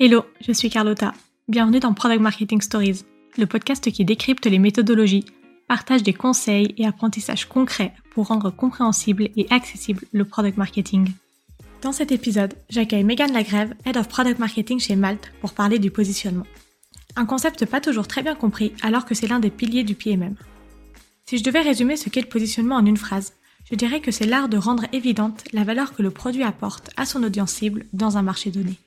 Hello, je suis Carlotta. Bienvenue dans Product Marketing Stories, le podcast qui décrypte les méthodologies, partage des conseils et apprentissages concrets pour rendre compréhensible et accessible le product marketing. Dans cet épisode, j'accueille Megan Lagrève, Head of Product Marketing chez Malte, pour parler du positionnement. Un concept pas toujours très bien compris alors que c'est l'un des piliers du PMM. Si je devais résumer ce qu'est le positionnement en une phrase, je dirais que c'est l'art de rendre évidente la valeur que le produit apporte à son audience cible dans un marché donné.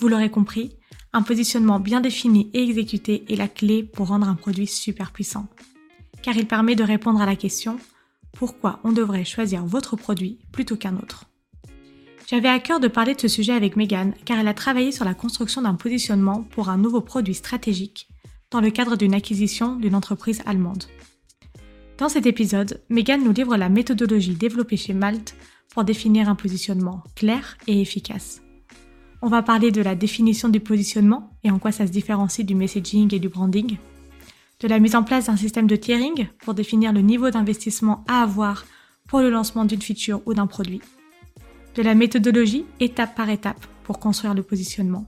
Vous l'aurez compris, un positionnement bien défini et exécuté est la clé pour rendre un produit super puissant. Car il permet de répondre à la question pourquoi on devrait choisir votre produit plutôt qu'un autre? J'avais à cœur de parler de ce sujet avec Megan car elle a travaillé sur la construction d'un positionnement pour un nouveau produit stratégique dans le cadre d'une acquisition d'une entreprise allemande. Dans cet épisode, Megan nous livre la méthodologie développée chez Malte pour définir un positionnement clair et efficace. On va parler de la définition du positionnement et en quoi ça se différencie du messaging et du branding, de la mise en place d'un système de tiering pour définir le niveau d'investissement à avoir pour le lancement d'une feature ou d'un produit, de la méthodologie étape par étape pour construire le positionnement,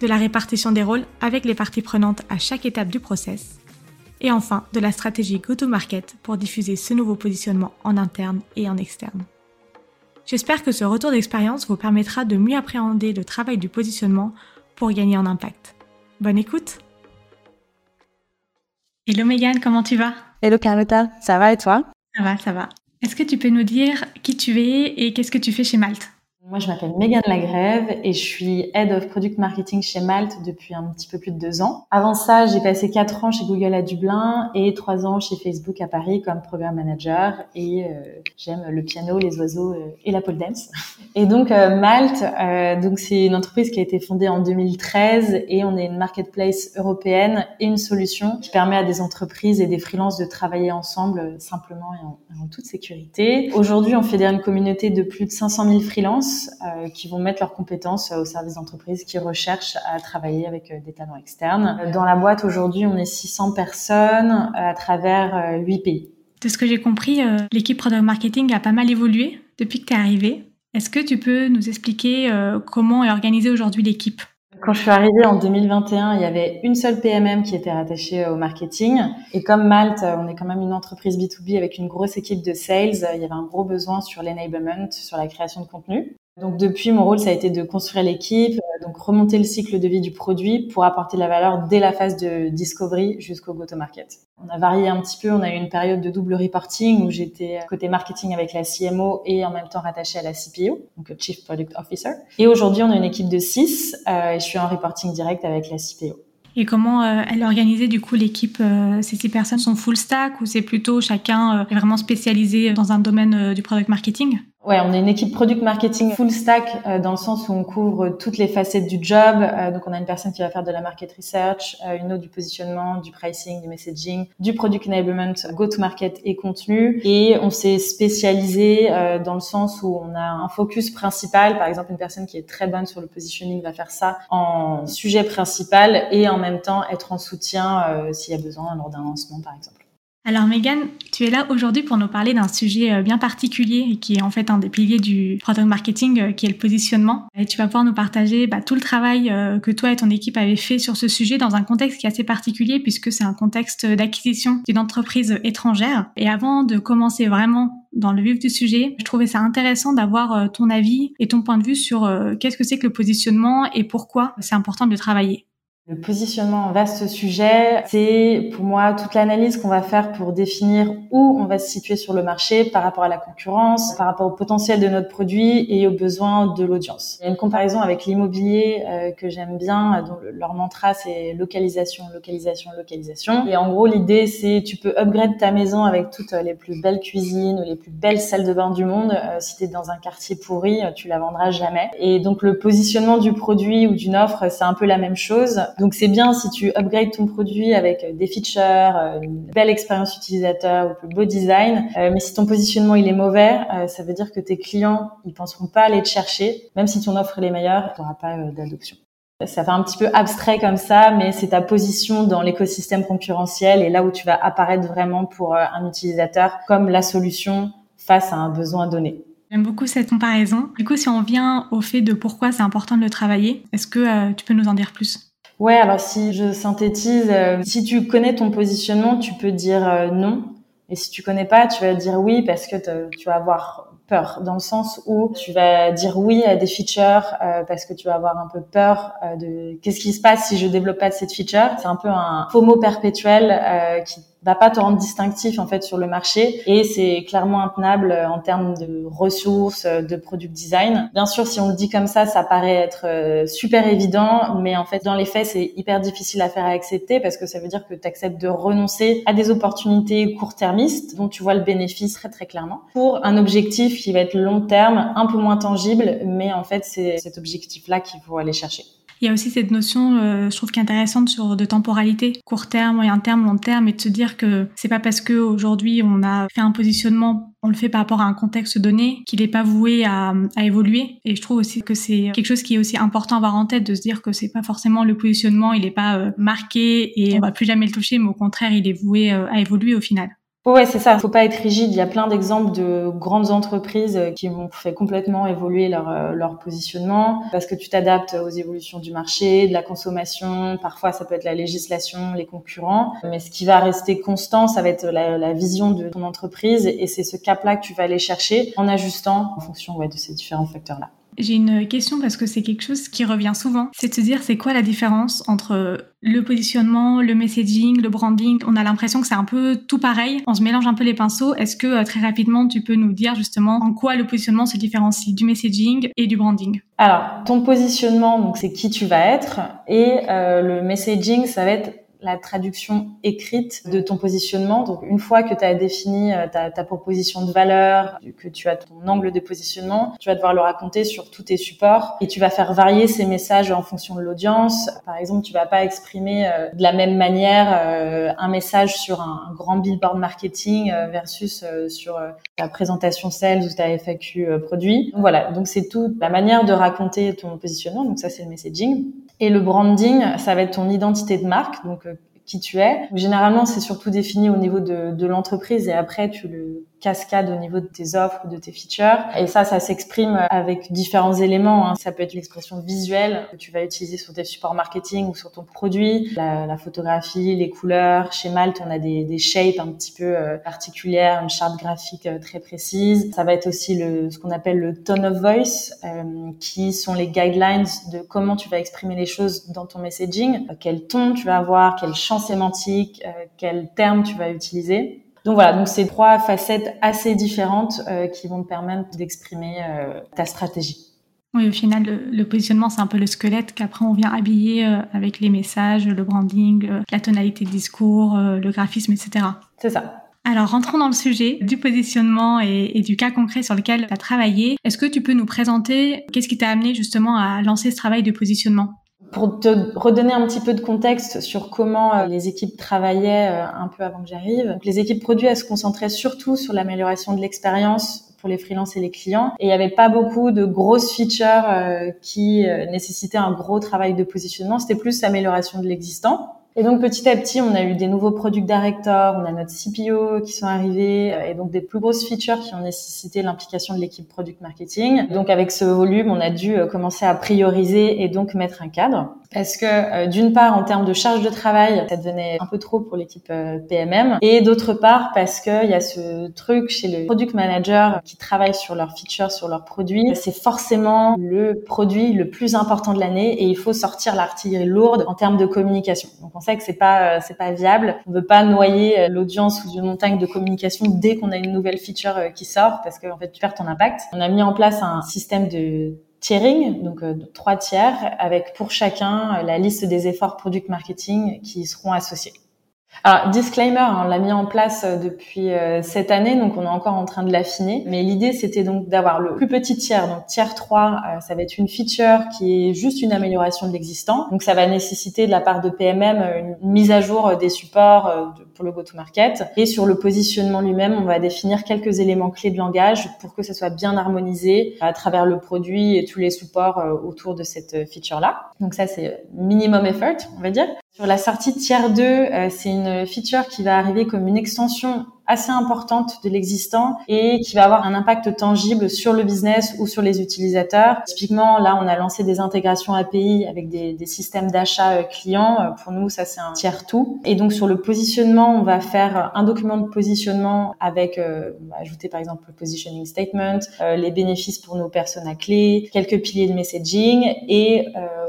de la répartition des rôles avec les parties prenantes à chaque étape du process, et enfin de la stratégie go-to-market pour diffuser ce nouveau positionnement en interne et en externe. J'espère que ce retour d'expérience vous permettra de mieux appréhender le travail du positionnement pour gagner en impact. Bonne écoute. Hello Megan, comment tu vas? Hello Carlotta, ça va et toi? Ça va, ça va. Est-ce que tu peux nous dire qui tu es et qu'est-ce que tu fais chez Malte? Moi, je m'appelle Megan Lagrève et je suis Head of Product Marketing chez Malte depuis un petit peu plus de deux ans. Avant ça, j'ai passé quatre ans chez Google à Dublin et trois ans chez Facebook à Paris comme Program Manager et euh, j'aime le piano, les oiseaux euh, et la pole dance. Et donc euh, Malte, donc c'est une entreprise qui a été fondée en 2013 et on est une marketplace européenne et une solution qui permet à des entreprises et des freelances de travailler ensemble simplement et en, en toute sécurité. Aujourd'hui, on fédère une communauté de plus de 500 000 freelances euh, qui vont mettre leurs compétences euh, au service d'entreprises qui recherchent à travailler avec euh, des talents externes. Dans la boîte aujourd'hui, on est 600 personnes à travers 8 pays. De ce que j'ai compris, l'équipe Product Marketing a pas mal évolué depuis que tu es arrivé. Est-ce que tu peux nous expliquer comment est organisée aujourd'hui l'équipe? Quand je suis arrivée en 2021, il y avait une seule PMM qui était rattachée au marketing. Et comme Malte, on est quand même une entreprise B2B avec une grosse équipe de sales, il y avait un gros besoin sur l'enablement, sur la création de contenu. Donc depuis, mon rôle, ça a été de construire l'équipe, euh, donc remonter le cycle de vie du produit pour apporter de la valeur dès la phase de discovery jusqu'au go-to-market. On a varié un petit peu, on a eu une période de double reporting où j'étais côté marketing avec la CMO et en même temps rattachée à la CPO, donc Chief Product Officer. Et aujourd'hui, on a une équipe de 6 euh, et je suis en reporting direct avec la CPO. Et comment euh, elle est du coup l'équipe Ces six personnes sont full stack ou c'est plutôt chacun vraiment spécialisé dans un domaine du product marketing? Ouais, on est une équipe product marketing full stack euh, dans le sens où on couvre toutes les facettes du job. Euh, donc on a une personne qui va faire de la market research, euh, une autre du positionnement, du pricing, du messaging, du product enablement, go to market et contenu. Et on s'est spécialisé dans le sens où on a un focus principal. Par exemple, une personne qui est très bonne sur le positioning va faire ça en sujet principal et en même temps être en soutien s'il y a besoin lors d'un lancement, par exemple. Alors Megan, tu es là aujourd'hui pour nous parler d'un sujet euh, bien particulier et qui est en fait un des piliers du product marketing, euh, qui est le positionnement. Et tu vas pouvoir nous partager bah, tout le travail euh, que toi et ton équipe avez fait sur ce sujet dans un contexte qui est assez particulier puisque c'est un contexte d'acquisition d'une entreprise étrangère. Et avant de commencer vraiment dans le vif du sujet, je trouvais ça intéressant d'avoir ton avis et ton point de vue sur qu'est-ce que c'est que le positionnement et pourquoi c'est important de le travailler. Le positionnement, vaste sujet, c'est pour moi toute l'analyse qu'on va faire pour définir où on va se situer sur le marché par rapport à la concurrence, par rapport au potentiel de notre produit et aux besoins de l'audience. Il y a une comparaison avec l'immobilier euh, que j'aime bien, dont leur mantra c'est localisation, localisation, localisation. Et en gros, l'idée c'est tu peux upgrade ta maison avec toutes les plus belles cuisines ou les plus belles salles de bain du monde. Euh, si tu es dans un quartier pourri, tu la vendras jamais. Et donc le positionnement du produit ou d'une offre, c'est un peu la même chose donc c'est bien si tu upgrades ton produit avec euh, des features, euh, une belle expérience utilisateur ou beau design. Euh, mais si ton positionnement il est mauvais, ça veut dire que tes clients ils penseront pas aller te chercher, même si ton offre est meilleure, tu n'auras pas d'adoption. Ça fait un petit peu abstrait comme ça, mais c'est ta position dans l'écosystème concurrentiel et là où tu vas apparaître vraiment pour un utilisateur comme la solution face à un besoin donné. J'aime beaucoup cette comparaison. Du coup, si on vient au fait de pourquoi c'est important de le travailler, est-ce que tu peux nous en dire plus? Ouais, alors si je synthétise, si tu connais ton positionnement, tu peux dire non. Et si tu connais pas, tu vas dire oui parce que tu vas avoir peur, dans le sens où tu vas dire oui à des features euh, parce que tu vas avoir un peu peur euh, de qu'est-ce qui se passe si je développe pas cette feature. C'est un peu un FOMO perpétuel euh, qui va pas te rendre distinctif en fait sur le marché et c'est clairement intenable euh, en termes de ressources, euh, de product design. Bien sûr, si on le dit comme ça, ça paraît être euh, super évident, mais en fait dans les faits, c'est hyper difficile à faire accepter parce que ça veut dire que tu acceptes de renoncer à des opportunités court-termistes dont tu vois le bénéfice très très clairement pour un objectif qui va être long terme, un peu moins tangible, mais en fait c'est cet objectif-là qu'il faut aller chercher. Il y a aussi cette notion, euh, je trouve, qui est intéressante sur de temporalité, court terme, moyen terme, long terme, et de se dire que c'est pas parce que aujourd'hui on a fait un positionnement, on le fait par rapport à un contexte donné, qu'il n'est pas voué à, à, évoluer. Et je trouve aussi que c'est quelque chose qui est aussi important à avoir en tête, de se dire que c'est pas forcément le positionnement, il n'est pas euh, marqué et on va plus jamais le toucher, mais au contraire, il est voué euh, à évoluer au final. Ouais, c'est ça. Faut pas être rigide. Il y a plein d'exemples de grandes entreprises qui ont fait complètement évoluer leur, euh, leur positionnement parce que tu t'adaptes aux évolutions du marché, de la consommation. Parfois, ça peut être la législation, les concurrents. Mais ce qui va rester constant, ça va être la, la vision de ton entreprise et c'est ce cap-là que tu vas aller chercher en ajustant en fonction ouais, de ces différents facteurs-là. J'ai une question parce que c'est quelque chose qui revient souvent. C'est de se dire c'est quoi la différence entre le positionnement, le messaging, le branding? On a l'impression que c'est un peu tout pareil. On se mélange un peu les pinceaux. Est-ce que euh, très rapidement tu peux nous dire justement en quoi le positionnement se différencie du messaging et du branding? Alors ton positionnement, donc c'est qui tu vas être et euh, le messaging, ça va être la traduction écrite de ton positionnement. Donc une fois que tu as défini euh, ta, proposition de valeur, que tu as ton angle de positionnement, tu vas devoir le raconter sur tous tes supports et tu vas faire varier ces messages en fonction de l'audience. Par exemple, tu vas pas exprimer euh, de la même manière euh, un message sur un, grand billboard marketing versus sur ta présentation sales ou ta FAQ produit. Donc voilà, donc c'est tout la manière de raconter ton positionnement. Donc ça c'est le messaging. Et le branding, ça va être ton identité de marque, donc euh, qui tu es. Généralement, c'est surtout défini au niveau de, de l'entreprise et après, tu le cascade au niveau de tes offres de tes features. Et ça, ça s'exprime avec différents éléments. Hein. Ça peut être l'expression visuelle que tu vas utiliser sur tes supports marketing ou sur ton produit, la, la photographie, les couleurs. Chez Malte, on a des, des shapes un petit peu euh, particulières, une charte graphique euh, très précise. Ça va être aussi le, ce qu'on appelle le tone of voice, euh, qui sont les guidelines de comment tu vas exprimer les choses dans ton messaging, quel ton tu vas avoir, quel champ sémantique, quel terme tu vas utiliser. Donc voilà, donc c'est trois facettes assez différentes euh, qui vont te permettre d'exprimer euh, ta stratégie. Oui, au final, le, positionnement, c'est un peu le squelette qu'après on vient habiller euh, avec les messages, le branding, la tonalité de discours, le graphisme, etc. C'est ça. Alors, rentrons dans le sujet du positionnement et, et du cas concret sur lequel tu as travaillé. Est-ce que tu peux nous présenter qu'est-ce qui t'a amené justement à lancer ce travail de positionnement? Pour te redonner un petit peu de contexte sur comment euh, les équipes travaillaient euh, un peu avant que j'arrive, les équipes produits elles se concentraient surtout sur l'amélioration de l'expérience pour les freelances et les clients. Et il n'y avait pas beaucoup de grosses features euh, qui nécessitaient un gros travail de positionnement. C'était plus l'amélioration de l'existant. Et donc petit à petit, on a eu des nouveaux product directors, on a notre CPO qui sont arrivés, et donc des plus grosses features qui ont nécessité l'implication de l'équipe product marketing. Donc avec ce volume, on a dû commencer à prioriser et donc mettre un cadre parce que euh, d'une part en termes de charge de travail, ça devenait un peu trop pour l'équipe euh, PMM, et d'autre part parce qu'il y a ce truc chez le product manager qui travaille sur leurs features, sur leurs produits, c'est forcément le produit le plus important de l'année et il faut sortir l'artillerie lourde en termes de communication. Donc on sait que c'est pas euh, c'est pas viable, on veut pas noyer l'audience sous une montagne de communication dès qu'on a une nouvelle feature qui sort parce qu'en en fait tu perds ton impact. On a mis en place un système de tiering, donc euh, trois tiers, avec pour chacun euh, la liste des efforts product marketing qui seront associés. Alors, disclaimer, hein, on l'a mis en place euh, depuis euh, cette année, donc on est encore en train de l'affiner. Mais l'idée, c'était donc d'avoir le plus petit tiers, donc tiers 3, euh, ça va être une feature qui est juste une amélioration de l'existant. Donc ça va nécessiter de la part de PMM une mise à jour des supports pour le go-to-market. Et sur le positionnement lui-même, on va définir quelques éléments clés de langage pour que ça soit bien harmonisé à travers le produit et tous les supports autour de cette feature-là. Donc ça, c'est minimum effort, on va dire. Sur la sortie tiers 2, euh, c'est une feature qui va arriver comme une extension assez importante de l'existant et qui va avoir un impact tangible sur le business ou sur les utilisateurs. Typiquement, là, on a lancé des intégrations API avec des, des systèmes d'achat euh, clients. Euh, pour nous, ça, c'est un tiers tout. Et donc, sur le positionnement, on va faire un document de positionnement avec, euh, ajouter par exemple le positioning statement, les bénéfices pour nos personnes à clé, quelques piliers de messaging et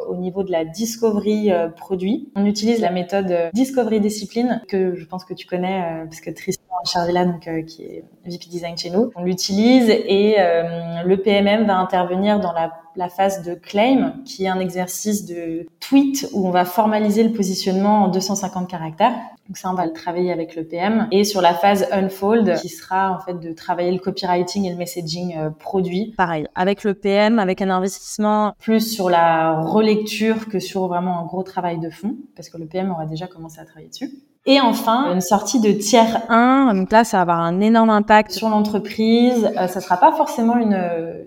au niveau de la discovery produit, on utilise la méthode discovery discipline que je pense que tu connais parce que Tristan Charvilla, donc euh, qui est VP Design chez nous. On l'utilise et euh, le PMM va intervenir dans la, la, phase de claim, qui est un exercice de tweet où on va formaliser le positionnement en 250 caractères. Donc ça, on va le travailler avec le PM. Et sur la phase unfold, qui sera en fait de travailler le copywriting et le messaging euh, produit. Pareil, avec le PM, avec un investissement plus sur la relecture que sur vraiment un gros travail de fond, parce que le PM aura déjà commencé à travailler dessus. Et enfin, une sortie de tiers 1. Donc là, ça va avoir un énorme impact sur l'entreprise. Euh, ça sera pas forcément une,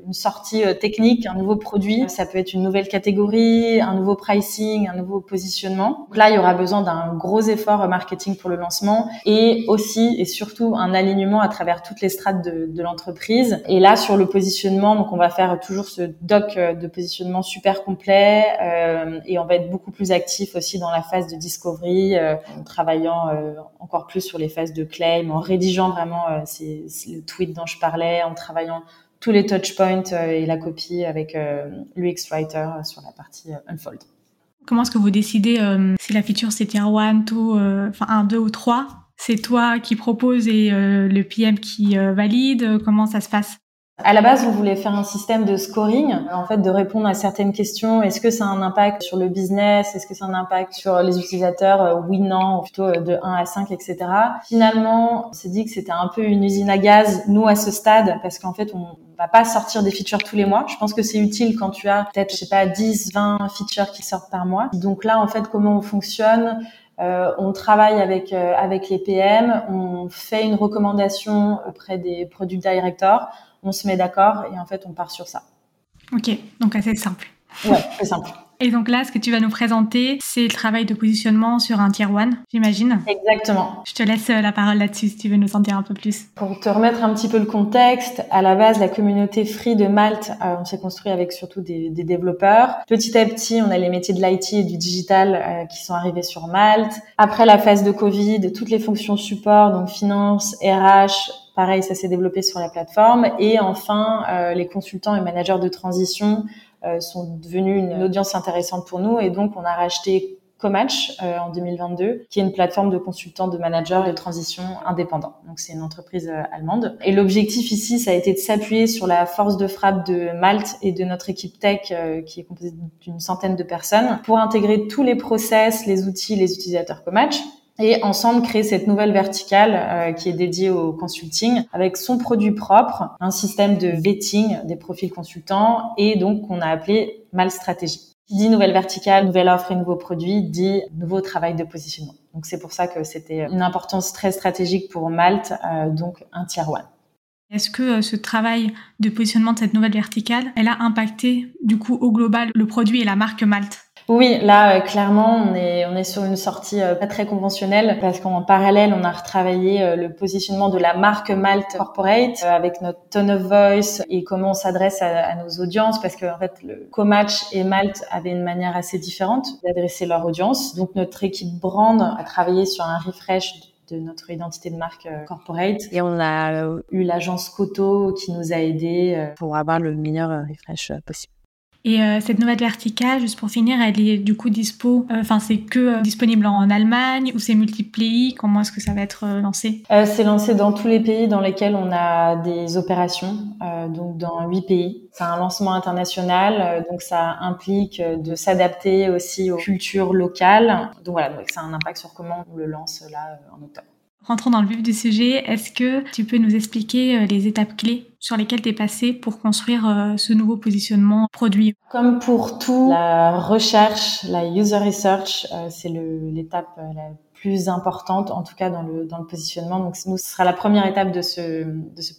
une sortie euh, technique, un nouveau produit. Ça peut être une nouvelle catégorie, un nouveau pricing, un nouveau positionnement. Donc là, il y aura besoin d'un gros effort marketing pour le lancement et aussi et surtout un alignement à travers toutes les strates de, de l'entreprise. Et là, sur le positionnement, donc on va faire toujours ce doc euh, de positionnement super complet euh, et on va être beaucoup plus actif aussi dans la phase de discovery, euh, en travaillant euh, encore plus sur les phases de claim, en rédigeant vraiment euh, c'est le tweet dont je parlais, en travaillant tous les touch points euh, et la copie avec l'UX Writer sur la partie Unfold. Comment est-ce que vous décidez si la feature c'est tier 1, 2, enfin 1, 2 ou 3 C'est toi qui propose et le PM qui valide Comment ça se passe? À la base, on voulait faire un système de scoring, en fait, de répondre à certaines questions. Est-ce que ça a un impact sur le business? Est-ce que ça a un impact sur les utilisateurs? Euh, Oui, non, plutôt euh, de 1 à 5, etc. Finalement, on s'est dit que c'était un peu une usine à gaz, nous, à ce stade, parce qu'en fait, on va pas sortir des features tous les mois. Je pense que c'est utile quand tu as peut-être, je sais pas, 10, 20 features qui sortent par mois. Donc là, en fait, comment on fonctionne? Euh, on travaille avec avec les PM, on fait une recommandation auprès des product directors on se met d'accord et en fait, on part sur ça. Ok, donc assez simple. Ouais, c'est simple. Et donc là, ce que tu vas nous présenter, c'est le travail de positionnement sur un tier 1, j'imagine Exactement. Je te laisse euh, la parole là-dessus si tu veux nous en dire un peu plus. Pour te remettre un petit peu le contexte, à la base, la communauté Free de Malte, euh, on s'est construit avec surtout des, développeurs. Petit à petit, on a les métiers de l'IT et du digital euh, qui sont arrivés sur Malte. Après la phase de Covid, toutes les fonctions support, donc finance, RH, Pareil, ça s'est développé sur la plateforme. Et enfin, euh, les consultants et managers de transition euh, sont devenus une audience intéressante pour nous. Et donc, on a racheté Comatch euh, en 2022, qui est une plateforme de consultants, de managers et de transition indépendants. Donc c'est une entreprise allemande. Et l'objectif ici, ça a été de s'appuyer sur la force de frappe de Malte et de notre équipe tech, qui est composée d'une centaine de personnes, pour intégrer tous les process, les outils, les utilisateurs Comatch et ensemble créer cette nouvelle verticale euh, qui est dédiée au consulting avec son produit propre, un système de vetting des profils consultants et donc qu'on a appelé Mal Stratégie. Qui dit nouvelle verticale, nouvelle offre et nouveau produit, dit nouveau travail de positionnement. Donc c'est pour ça que c'était une importance très stratégique pour Malte, euh, donc un tier one. Est-ce que euh, ce travail de positionnement de cette nouvelle verticale, elle a impacté du coup au global le produit et la marque Malte? Oui, là euh, clairement on est on est sur une sortie euh, pas très conventionnelle parce qu'en parallèle on a retravaillé euh, le positionnement de la marque Malte Corporate avec notre tone of voice et comment on s'adresse à, nos audiences parce que en fait le Comatch et Malte avaient une manière assez différente d'adresser leur audience. Donc notre équipe brand a travaillé sur un refresh de notre identité de marque corporate. Et on a eu l'agence Coto qui nous a aidés pour avoir le meilleur refresh possible. Et euh, cette nouvelle verticale, juste pour finir, elle est du coup dispo, euh, enfin c'est que euh, disponible en Allemagne ou c'est multiplié? Comment est-ce que ça va être lancé? C'est lancé dans tous les pays dans lesquels on a des opérations, donc dans huit pays. C'est un lancement international, donc ça implique de s'adapter aussi aux cultures locales. Donc voilà, donc ça a un impact sur comment on le lance là en octobre. Rentrons dans le vif du sujet. Est-ce que tu peux nous expliquer euh, les étapes clés sur lesquelles tu es passé pour construire euh, ce nouveau positionnement produit? Comme pour tout, la recherche, la user research, euh, c'est l'étape la plus importante, en tout cas dans le, positionnement. Donc nous, ce sera la première étape de ce,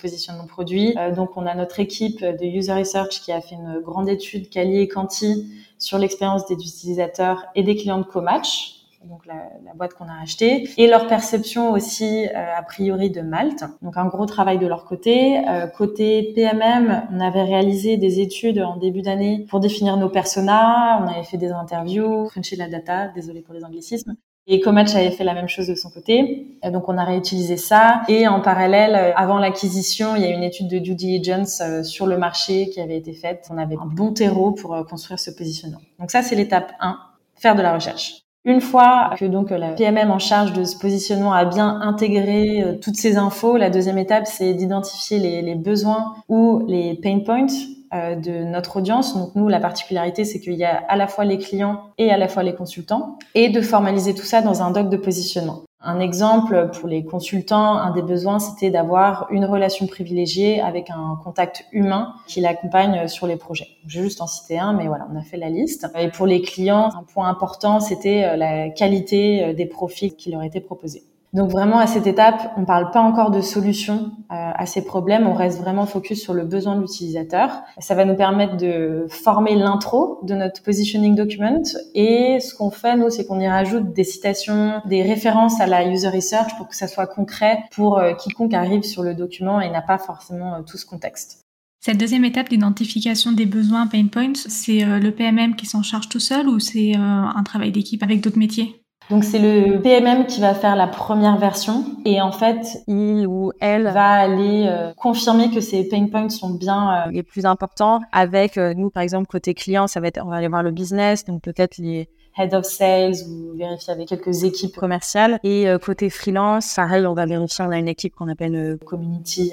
positionnement produit. donc on a notre équipe de user research qui a fait une grande étude quali et quanti sur l'expérience des utilisateurs et des clients de Comatch donc la, la boîte qu'on a achetée, et leur perception aussi a priori de Malte. Donc un gros travail de leur côté. côté PMM, on avait réalisé des études en début d'année pour définir nos personas. On avait fait des interviews, crunché la data, désolé pour les anglicismes. Et Comatch avait fait la même chose de son côté. Donc on a réutilisé ça. Et en parallèle, euh, avant l'acquisition, il y a une étude de due diligence euh, sur le marché qui avait été faite. On avait un bon terreau pour euh, construire ce positionnement. Donc ça, c'est l'étape 1, faire de la recherche. Une fois que donc la PMM en charge de ce positionnement a bien intégré toutes ces infos, la deuxième étape, c'est d'identifier les, les, besoins ou les pain points euh, de notre audience. Donc nous, la particularité, c'est qu'il y a à la fois les clients et à la fois les consultants, et de formaliser tout ça dans un doc de positionnement. Un exemple pour les consultants, un des besoins, c'était d'avoir une relation privilégiée avec un contact humain qui l'accompagne sur les projets. J'ai juste en cité un, mais voilà, on a fait la liste. Et pour les clients, un point important, c'était euh, la qualité euh, des profils qui leur étaient proposés. Donc vraiment à cette étape, on parle pas encore de solution euh, à ces problèmes, on reste vraiment focus sur le besoin de l'utilisateur. Ça va nous permettre de former l'intro de notre positioning document et ce qu'on fait nous, c'est qu'on y rajoute des citations, des références à la user research pour que ça soit concret pour euh, quiconque arrive sur le document et n'a pas forcément euh, tout ce contexte. Cette deuxième étape d'identification des besoins pain points, c'est le PMM qui s'en charge tout seul ou c'est un travail d'équipe avec d'autres métiers? Donc c'est le PMM qui va faire la première version et en fait il ou elle va aller euh, confirmer que ces pain points sont bien euh, les plus importants. Avec euh, nous par exemple côté client, ça va être on va aller voir le business, donc peut-être les head of sales ou vérifier avec quelques équipes commerciales et côté freelance, pareil on va vérifier on a une équipe qu'on appelle community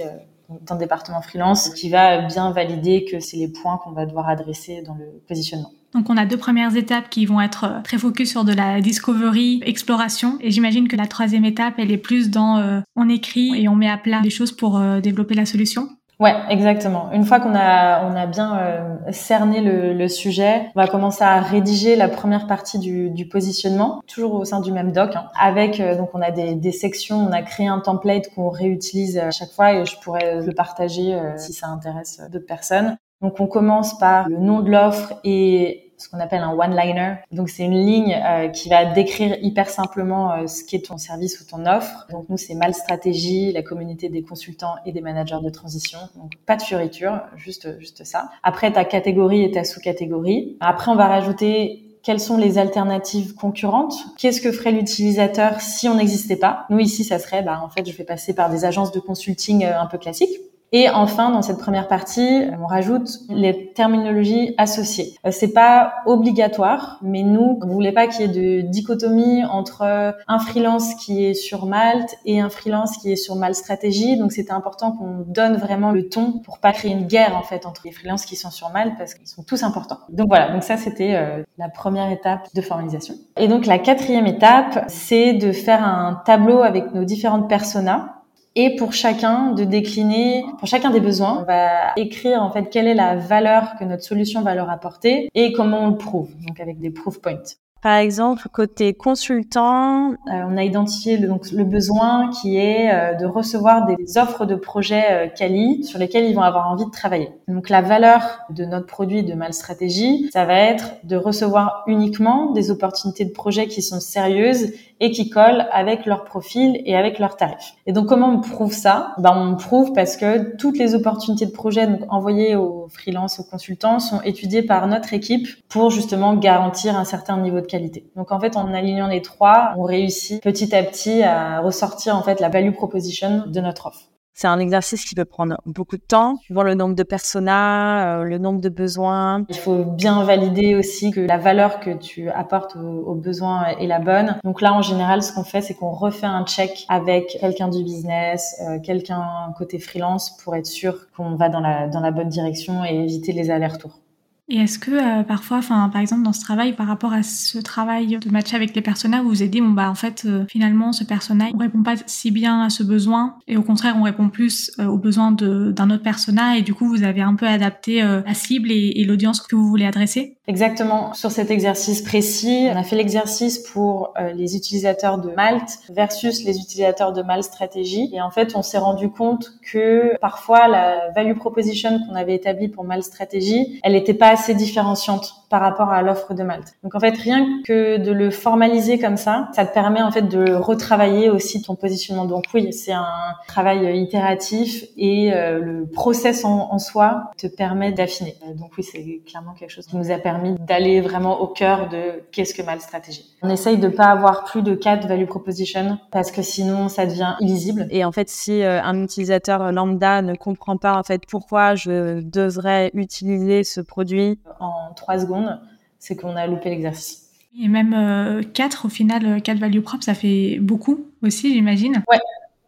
le département freelance qui va bien valider que c'est les points qu'on va devoir adresser dans le positionnement. Donc on a deux premières étapes qui vont être euh, très focus sur de la discovery, exploration. Et j'imagine que la troisième étape, elle est plus dans euh, on écrit et on met à plat des choses pour euh, développer la solution. Ouais, exactement. Une fois qu'on a bien cerné le, sujet, on va commencer à rédiger la première partie du, positionnement, toujours au sein du même doc. Hein, avec donc on a des, des, sections, on a créé un template qu'on réutilise à chaque fois et je pourrais le partager si ça intéresse d'autres personnes. Donc on commence par le nom de l'offre et ce qu'on appelle un one-liner. Donc c'est une ligne euh, qui va décrire hyper simplement euh, ce qu'est ton service ou ton offre. Donc nous c'est Mal Stratégie, la communauté des consultants et des managers de transition. Donc pas de fioriture, juste juste ça. Après ta catégorie et ta sous-catégorie. Après on va rajouter quelles sont les alternatives concurrentes Qu'est-ce que ferait l'utilisateur si on n'existait pas? Nous ici, ça serait, bah, en fait, je vais passer par des agences de consulting euh, un peu classiques et enfin, dans cette première partie, on rajoute les terminologies associées. Euh, c'est pas obligatoire, mais nous, on voulait pas qu'il y ait de dichotomie entre un freelance qui est sur Malte et un freelance qui est sur Malte Stratégie. Donc, c'était important qu'on donne vraiment le ton pour pas créer une guerre en fait entre les freelances qui sont sur Malte parce qu'ils sont tous importants. Donc voilà. Donc ça, c'était euh, la première étape de formalisation. Et donc la quatrième étape, c'est de faire un tableau avec nos différentes personas et pour chacun de décliner, pour chacun des besoins, on va écrire en fait quelle est la valeur que notre solution va leur apporter et comment on le prouve, donc avec des proof points. Par exemple, côté consultant, euh, on a identifié le, donc, le besoin qui est euh, de recevoir des offres de projets euh, quali sur lesquels ils vont avoir envie de travailler. Donc la valeur de notre produit de Mal Stratégie, ça va être de recevoir uniquement des opportunités de projets qui sont sérieuses et qui collent avec leur profil et avec leurs tarifs. Et donc comment on prouve ça? Ben on prouve parce que toutes les opportunités de projet donc envoyées aux freelances, aux consultants sont étudiées par notre équipe pour justement garantir un certain niveau de Donc en fait, en alignant les trois, on réussit petit à petit à ressortir en fait la value proposition de notre offre. C'est un exercice qui peut prendre beaucoup de temps, suivant le nombre de personas, euh, le nombre de besoins. Il faut bien valider aussi que la valeur que tu apportes aux, besoins est la bonne. Donc là, en général, ce qu'on fait, c'est qu'on refait un check avec quelqu'un du business, euh, quelqu'un côté freelance, pour être sûr qu'on va dans la, dans la bonne direction et éviter les allers-retours. Et est-ce que euh, parfois, enfin par exemple dans ce travail, par rapport à ce travail de match avec les personnages, vous vous êtes dit bon bah en fait euh, finalement ce personnage on répond pas si bien à ce besoin et au contraire on répond plus euh, aux besoins d'un autre personnage et du coup vous avez un peu adapté la cible et, et l'audience que vous voulez adresser? Exactement. Sur cet exercice précis, on a fait l'exercice pour les utilisateurs de Malte versus les utilisateurs de Malte Stratégie. Et en fait, on s'est rendu compte que parfois la value proposition qu'on avait établie pour Malte Stratégie, elle n'était pas assez différenciante par rapport à l'offre de Malte. Donc en fait, rien que de le formaliser comme ça, ça te permet en fait de retravailler aussi ton positionnement. Donc oui, c'est un travail itératif et euh, le process en, soi te permet d'affiner. Euh, donc oui, c'est clairement quelque chose qui nous a permis d'aller vraiment au cœur de qu'est-ce que Malte Stratégie. On essaye de pas avoir plus de quatre value proposition parce que sinon ça devient illisible. Et en fait, si euh, un utilisateur lambda ne comprend pas en fait pourquoi je devrais utiliser ce produit en trois secondes c'est qu'on a loupé l'exercice. Et même 4, euh, au final, 4 euh, value propres, ça fait beaucoup aussi, j'imagine. Ouais,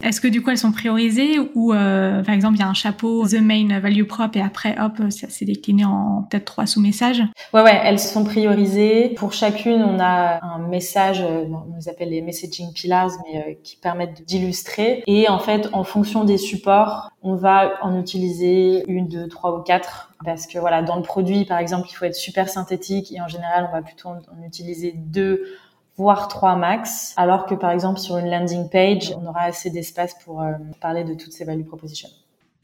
est-ce que du coup elles sont priorisées ou euh, par exemple il y a un chapeau the main value prop et après hop ça s'est décliné en peut-être trois sous-messages? Ouais ouais elles sont priorisées. Pour chacune on a un message, euh, on nous appelle les messaging pillars mais euh, qui permettent d'illustrer. Et en fait en fonction des supports on va en utiliser une, deux, trois ou quatre. Parce que voilà dans le produit par exemple il faut être super synthétique et en général on va plutôt en utiliser deux voire trois max, alors que par exemple sur une landing page, on aura assez d'espace pour euh, parler de toutes ces value propositions.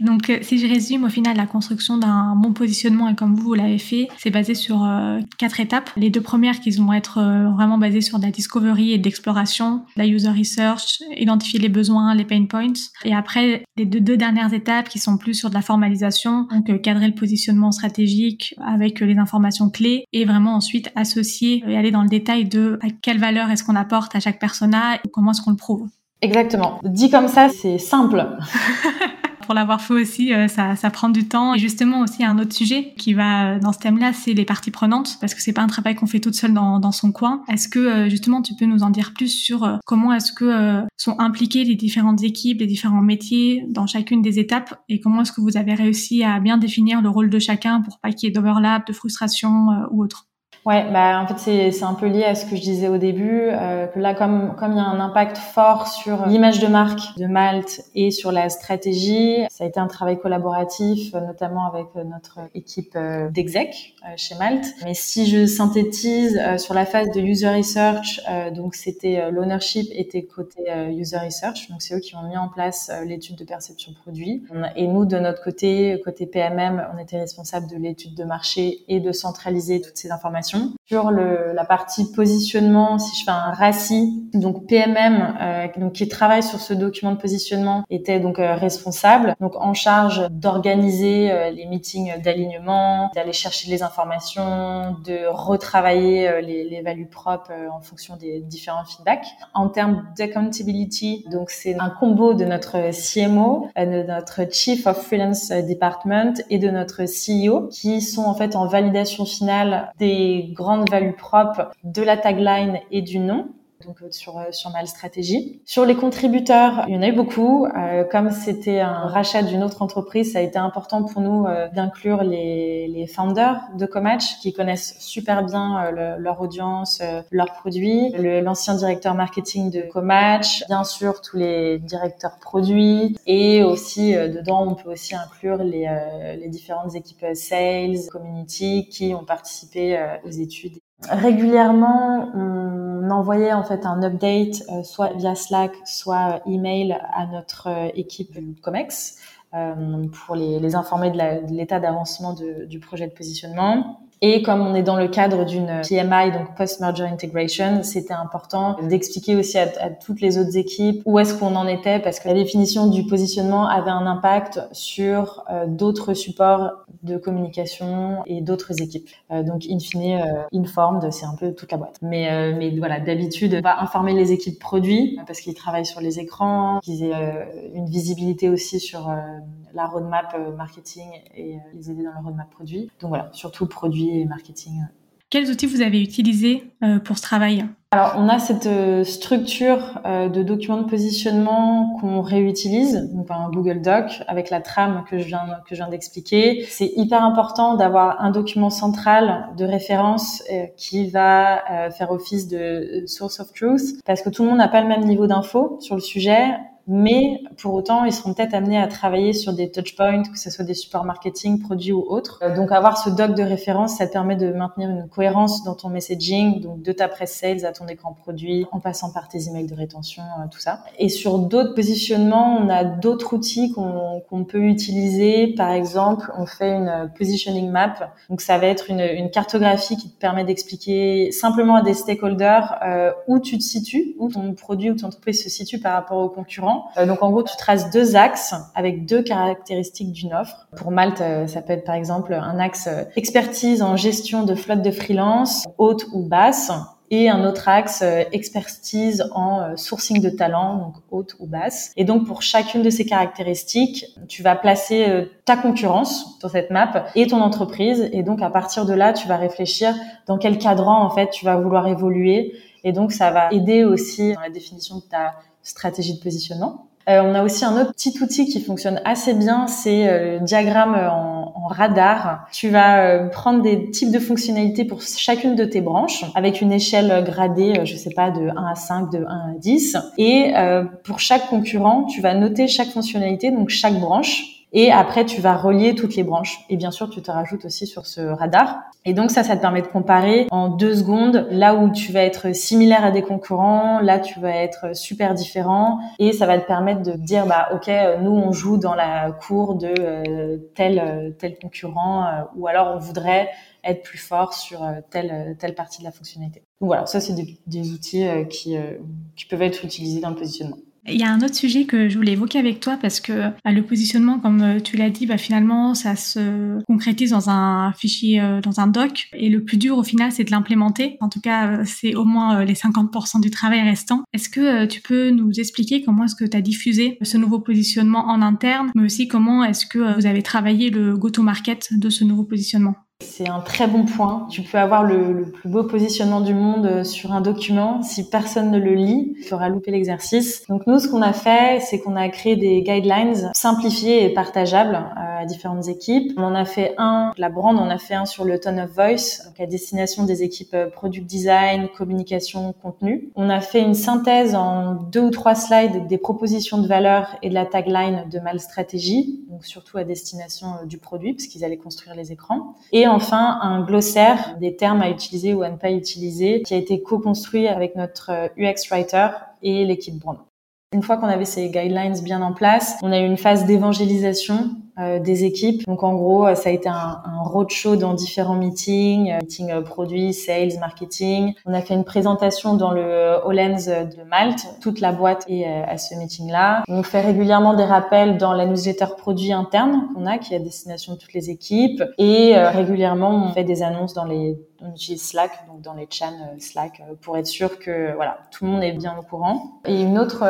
Donc, euh, si je résume, au final, la construction d'un bon positionnement, et comme vous, vous l'avez fait, c'est basé sur euh, quatre étapes. Les deux premières qui vont être euh, vraiment basées sur de la discovery et de l'exploration, la user research, identifier les besoins, les pain points. Et après, les deux, deux dernières étapes qui sont plus sur de la formalisation, donc cadrer le positionnement stratégique avec les informations clés et vraiment ensuite associer et aller dans le détail de à quelle valeur est-ce qu'on apporte à chaque persona et comment est-ce qu'on le prouve. Exactement. Dit comme ça, c'est simple. pour l'avoir fait aussi, euh, ça, ça prend du temps. Et justement aussi un autre sujet qui va euh, dans ce thème-là, c'est les parties prenantes, parce que c'est pas un travail qu'on fait toute seule dans, dans son coin. Est-ce que euh, justement tu peux nous en dire plus sur comment est-ce que sont impliquées les différentes équipes, les différents métiers dans chacune des étapes, et comment est-ce que vous avez réussi à bien définir le rôle de chacun pour pas qu'il y ait d'overlap, de frustration ou autre? Ouais, bah en fait c'est un peu lié à ce que je disais au début, euh, que là comme comme il y a un impact fort sur l'image de marque de Malte et sur la stratégie, ça a été un travail collaboratif, notamment avec notre équipe euh, d'exec euh, chez Malte. Mais si je synthétise euh, sur la phase de user research, euh, donc c'était l'ownership était côté user research, donc c'est eux qui ont mis en place l'étude de perception produit. Et nous de notre côté, côté PMM, on était responsable de l'étude de marché et de centraliser toutes ces informations sur le, la partie positionnement, si je fais un RACI, donc PMM, euh, donc qui travaille sur ce document de positionnement, était donc euh, responsable, donc en charge d'organiser euh, les meetings d'alignement, d'aller chercher les informations, de retravailler euh, les, les values propres en fonction des différents feedbacks. En termes d'accountability, donc c'est un combo de notre CMO, de notre Chief of Freelance Department et de notre CEO qui sont en fait en validation finale des grandes values propres de la tagline et du nom donc euh, sur euh, sur Mal Stratégie. Sur les contributeurs, il y en a eu beaucoup. Euh, comme c'était un rachat d'une autre entreprise, ça a été important pour nous d'inclure les, les founders de Comatch qui connaissent super bien leur audience, leurs produits. L'ancien directeur marketing de Comatch, bien sûr tous les directeurs produits et aussi dedans on peut aussi inclure les, les différentes équipes sales, community qui ont participé aux études régulièrement, on envoyait en fait un update, euh, soit via Slack, soit email à notre euh, équipe Comex euh, pour les, informer de l'état d'avancement du projet de positionnement. Et comme on est dans le cadre d'une PMI, donc Post-Merger Integration, c'était important d'expliquer aussi à, toutes les autres équipes où est-ce qu'on en était, parce que la définition du positionnement avait un impact sur euh, d'autres supports de communication et d'autres équipes. Euh, donc, in fine, euh, informed, c'est un peu toute la boîte. Mais, voilà, d'habitude, on va informer les équipes produits, parce qu'ils travaillent sur les écrans, qu'ils aient une visibilité aussi sur la roadmap marketing et les aider dans le roadmap produit. Donc voilà, surtout produit et marketing. Quels outils vous avez utilisés euh, pour ce travail? Alors, on a cette euh, structure euh, de documents de positionnement qu'on réutilise, donc un Google Doc avec la trame que je viens que je viens d'expliquer. C'est hyper important d'avoir un document central de référence qui va faire office de source of truth, parce que tout le monde n'a pas le même niveau d'info sur le sujet mais pour autant, ils seront peut-être amenés à travailler sur des touchpoints, que ce soit des supports marketing, produits ou autres. Euh, donc avoir ce doc de référence, ça te permet de maintenir une cohérence dans ton messaging, donc de ta presse sales à ton écran produit, en passant par tes emails de rétention, euh, tout ça. Et sur d'autres positionnements, on a d'autres outils qu'on peut utiliser. Par exemple, on fait une positioning map. Donc ça va être une, cartographie qui te permet d'expliquer simplement à des stakeholders euh, où tu te situes, où ton produit ou ton entreprise se situe par rapport aux concurrents. Euh, donc en gros, tu traces deux axes avec deux caractéristiques d'une offre. Pour Malte, euh, ça peut être par exemple un axe euh, expertise en gestion de flotte de freelance, haute ou basse, et un autre axe expertise en sourcing de talent, donc haute ou basse. Et donc pour chacune de ces caractéristiques, tu vas placer ta concurrence sur cette map et ton entreprise. Et donc à partir de là, tu vas réfléchir dans quel cadran en fait tu vas vouloir évoluer. Et donc ça va aider aussi dans la définition de ta stratégie de positionnement. Euh, on a aussi un autre petit outil qui fonctionne assez bien, c'est euh, le diagramme en, en, radar. Tu vas euh, prendre des types de fonctionnalités pour chacune de tes branches avec une échelle gradée, je sais pas, de 1 à 5, de 1 à 10. Et pour chaque concurrent, tu vas noter chaque fonctionnalité, donc chaque branche et après, tu vas relier toutes les branches. Et bien sûr, tu te rajoutes aussi sur ce radar. Et donc ça, ça te permet de comparer en deux secondes là où tu vas être similaire à des concurrents, là tu vas être super différent. Et ça va te permettre de dire, bah ok, nous on joue dans la cour de euh, tel tel concurrent, euh, ou alors on voudrait être plus fort sur euh, telle telle partie de la fonctionnalité. Donc voilà, ça c'est des, des, outils qui qui peuvent être utilisés dans le positionnement. Il y a un autre sujet que je voulais évoquer avec toi parce que bah, le positionnement, comme euh, tu l'as dit, bah, finalement, ça se concrétise dans un fichier, euh, dans un doc. Et le plus dur au final, c'est de l'implémenter. En tout cas, euh, c'est au moins les 50% du travail restant. Est-ce que tu peux nous expliquer comment est-ce que tu as diffusé ce nouveau positionnement en interne, mais aussi comment est-ce que vous avez travaillé le go-to-market de ce nouveau positionnement? C'est un très bon point. Tu peux avoir le, plus beau positionnement du monde euh, sur un document. Si personne ne le lit, il faudra louper l'exercice. Donc nous, ce qu'on a fait, c'est qu'on a créé des guidelines simplifiés et partageables euh, à différentes équipes. On en a fait un, la brand, on a fait un sur le tone of voice, donc à destination des équipes euh, product design, communication, contenu. On a fait une synthèse en deux ou trois slides des propositions de valeur et de la tagline de Mal Stratégie, donc surtout à destination du produit, parce qu'ils allaient construire les écrans. Et et enfin, un glossaire des termes à utiliser ou à ne pas utiliser qui a été co-construit avec notre UX Writer et l'équipe Brand. Une fois qu'on avait ces guidelines bien en place, on a eu une phase d'évangélisation euh, des équipes. Donc en gros, euh, ça a été un, un roadshow dans différents meetings, euh, meetings euh, produits, sales, marketing. On a fait une présentation dans le Hollands de Malte. Toute la boîte est à ce meeting-là. On fait régulièrement des rappels dans la newsletter produit interne qu'on a, qui est à destination de toutes les équipes. Et régulièrement, on fait des annonces dans les on utilise Slack, donc dans les channels Slack, pour être sûr que voilà tout le monde est bien au courant. Et une autre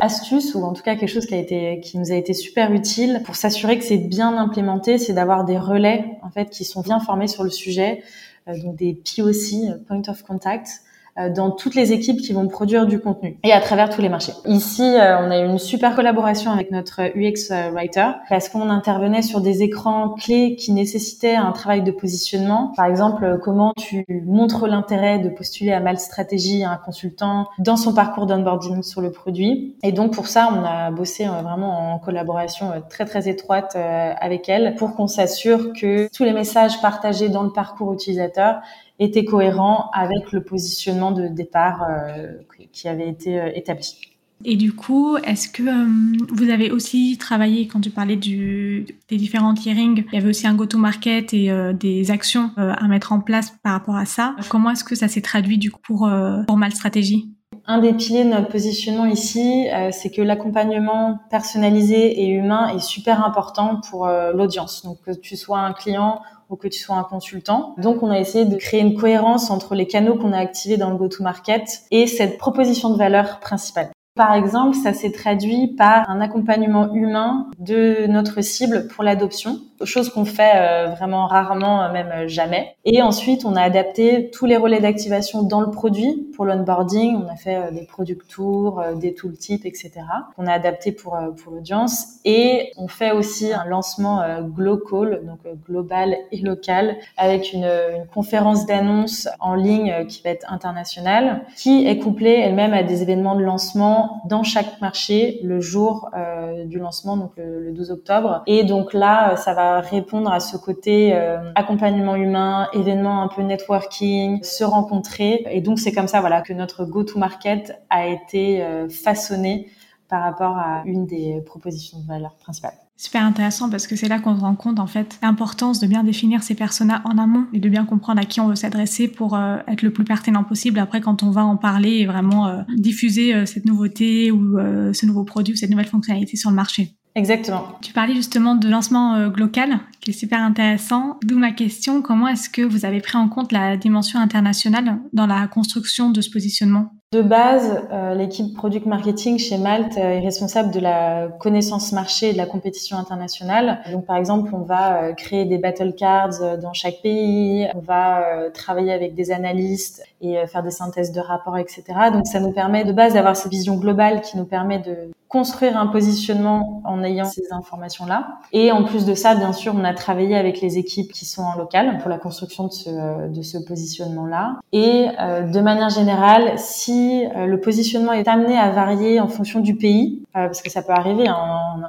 astuce, ou en tout cas quelque chose qui a été, qui nous a été super utile pour s'assurer que c'est bien implémenté, c'est d'avoir des relais en fait qui sont bien formés sur le sujet, euh, donc des POC, Point of Contact, euh, dans toutes les équipes qui vont produire du contenu et à travers tous les marchés. Ici, euh, on a eu une super collaboration avec notre UX writer parce qu'on intervenait sur des écrans clés qui nécessitaient un travail de positionnement. Par exemple, comment tu montres l'intérêt de postuler à Mal Stratégie à un consultant dans son parcours d'onboarding sur le produit. Et donc pour ça, on a bossé vraiment en collaboration très très étroite avec elle pour qu'on s'assure que tous les messages partagés dans le parcours utilisateur était cohérent avec le positionnement de départ euh, qui avait été euh, établi. Et du coup, est-ce que euh, vous avez aussi travaillé, quand tu parlais des différents hearings, il y avait aussi un go-to-market et des actions à mettre en place par rapport à ça. Comment est-ce que ça s'est traduit pour, pour Mal Stratégie un des piliers de notre positionnement ici, c'est que l'accompagnement personnalisé et humain est super important pour l'audience. Donc que tu sois un client ou que tu sois un consultant. Donc, on a essayé de créer une cohérence entre les canaux qu'on a activés dans le go-to-market et cette proposition de valeur principale. Par exemple, ça s'est traduit par un accompagnement humain de notre cible pour l'adoption. chose qu'on fait euh, vraiment rarement, euh, même jamais. Et ensuite, on a adapté tous les relais d'activation dans le produit pour l'onboarding. On a fait des product tours, des tooltips, etc. On a adapté pour pour l'audience et on fait aussi un lancement global, donc global et local, avec une, une conférence d'annonce en ligne qui va être internationale, qui est couplée elle-même à des événements de lancement dans chaque marché le jour du lancement, donc le, le 12 octobre. Et donc là, ça va répondre à ce côté euh, accompagnement humain, événement un peu networking, se rencontrer. Et donc c'est comme ça, voilà, que notre go-to-market a été euh, façonné par rapport à une des propositions de valeur principales. Super intéressant parce que c'est là qu'on se rend compte en fait l'importance de bien définir ces personas en amont et de bien comprendre à qui on veut s'adresser pour euh, être le plus pertinent possible après quand on va en parler et vraiment diffuser cette nouveauté ou ce nouveau produit ou cette nouvelle fonctionnalité sur le marché. Exactement. Tu parlais justement de lancement euh, local, qui est super intéressant. D'où ma question, comment est-ce que vous avez pris en compte la dimension internationale dans la construction de ce positionnement? De base, euh, l'équipe product marketing chez Malte euh, est responsable de la connaissance marché et de la compétition internationale. Donc, par exemple, on va euh, créer des battle cards dans chaque pays, on va travailler avec des analystes et faire des synthèses de rapports, etc. Donc, ça nous permet de base d'avoir cette vision globale qui nous permet de construire un positionnement en ayant ces informations-là. Et en plus de ça, bien sûr, on a travaillé avec les équipes qui sont en local pour la construction de ce, de ce positionnement-là. Et de manière générale, si euh, le positionnement est amené à varier en fonction du pays, euh, parce que ça peut arriver hein,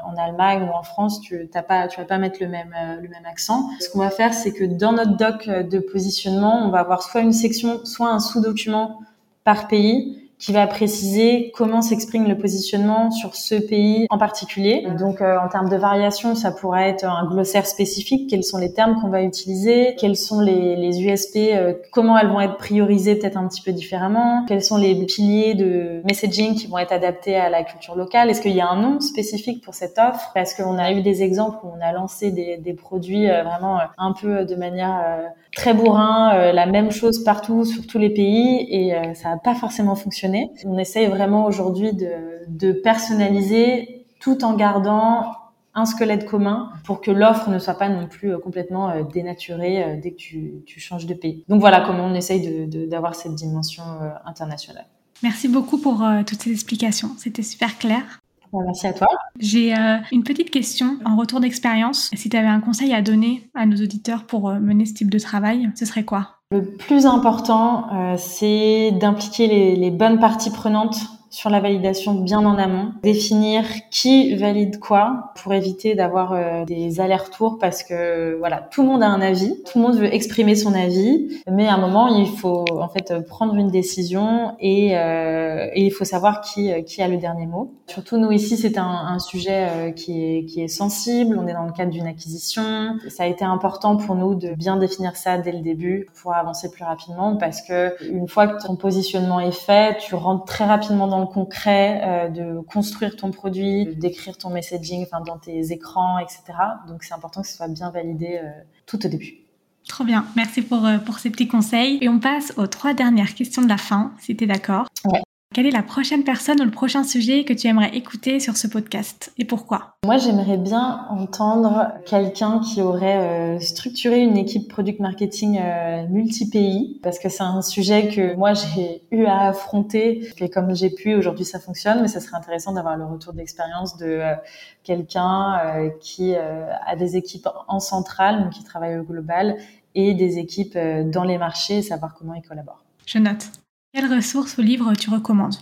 en, Allemagne ou en France, tu t'as pas, tu vas pas mettre le même euh, le même accent. Ce qu'on va faire, c'est que dans notre doc de positionnement, on va avoir soit une section, soit un sous-document par pays qui va préciser comment s'exprime le positionnement sur ce pays en particulier. Donc, euh, en termes de variation, ça pourrait être un glossaire spécifique. Quels sont les termes qu'on va utiliser? Quels sont les, les USP euh, Comment elles vont être priorisées peut-être un petit peu différemment? Quels sont les piliers de messaging qui vont être adaptés à la culture locale? Est-ce qu'il y a un nom spécifique pour cette offre? Parce qu'on a eu des exemples où on a lancé des, des produits euh, vraiment un peu de manière très bourrin, la même chose partout sur tous les pays. Et ça n'a pas forcément fonctionné on essaye vraiment aujourd'hui de, personnaliser tout en gardant un squelette commun pour que l'offre ne soit pas non plus euh, complètement euh, dénaturée euh, dès que tu, changes de pays. Donc voilà comment on essaye d'avoir cette dimension internationale. Merci beaucoup pour toutes ces explications. C'était super clair. Merci à toi. J'ai une petite question en retour d'expérience. Si tu avais un conseil à donner à nos auditeurs pour mener ce type de travail, ce serait quoi? Le plus important, euh, c'est d'impliquer les, les, bonnes parties prenantes sur la validation bien en amont, définir qui valide quoi pour éviter d'avoir euh, des allers-retours parce que voilà, tout le monde a un avis, tout le monde veut exprimer son avis, mais à un moment il faut en fait prendre une décision et, euh, il faut savoir qui qui a le dernier mot. Surtout nous ici, c'est un, sujet euh, qui est qui est sensible, on est dans le cadre d'une acquisition, ça a été important pour nous de bien définir ça dès le début pour avancer plus rapidement parce que une fois que ton positionnement est fait, tu rentres très rapidement dans concret, euh, de construire ton produit, d'écrire ton messaging, enfin dans tes écrans, etc. Donc c'est important que ce soit bien validé euh, tout au début. Trop bien, merci pour, euh, pour ces petits conseils. Et on passe aux trois dernières questions de la fin, si tu es d'accord. Ouais. Quelle est la prochaine personne ou le prochain sujet que tu aimerais écouter sur ce podcast et pourquoi? Moi, j'aimerais bien entendre quelqu'un qui aurait euh, structuré une équipe product marketing euh, multi-pays parce que c'est un sujet que moi j'ai eu à affronter et comme j'ai pu aujourd'hui ça fonctionne mais ça serait intéressant d'avoir le retour d'expérience de euh, quelqu'un qui a des équipes en centrale donc qui travaille au global et des équipes dans les marchés et savoir comment ils collaborent. Je note. Quelles ressources ou livres tu recommandes?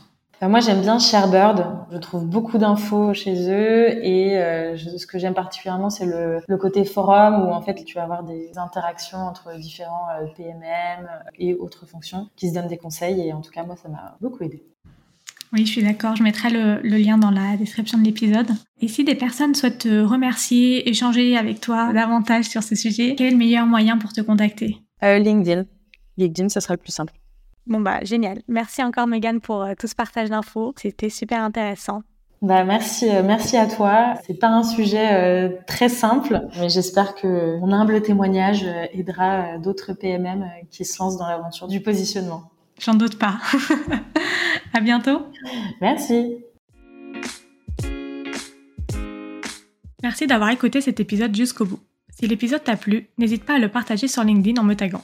Euh, moi, j'aime bien Sharebird. Je trouve beaucoup d'infos chez eux et euh, ce que j'aime particulièrement, c'est le, côté forum où en fait tu vas avoir des interactions entre différents euh, PMM et autres fonctions qui se donnent des conseils. Et en tout cas, moi, ça m'a beaucoup aidé. Oui, je suis d'accord. Je mettrai le, lien dans la description de l'épisode. Et si des personnes souhaitent te remercier, échanger avec toi davantage sur ce sujet, quel est le meilleur moyen pour te contacter? LinkedIn. LinkedIn, ça sera le plus simple. Bon bah génial. Merci encore Megan pour euh, tout ce partage d'infos. C'était super intéressant. Bah merci, euh, merci à toi. C'est pas un sujet euh, très simple, mais j'espère que mon humble témoignage aidera d'autres PMM qui se lancent dans l'aventure du positionnement. J'en doute pas. à bientôt. Merci. Merci d'avoir écouté cet épisode jusqu'au bout. Si l'épisode t'a plu, n'hésite pas à le partager sur LinkedIn en me taguant.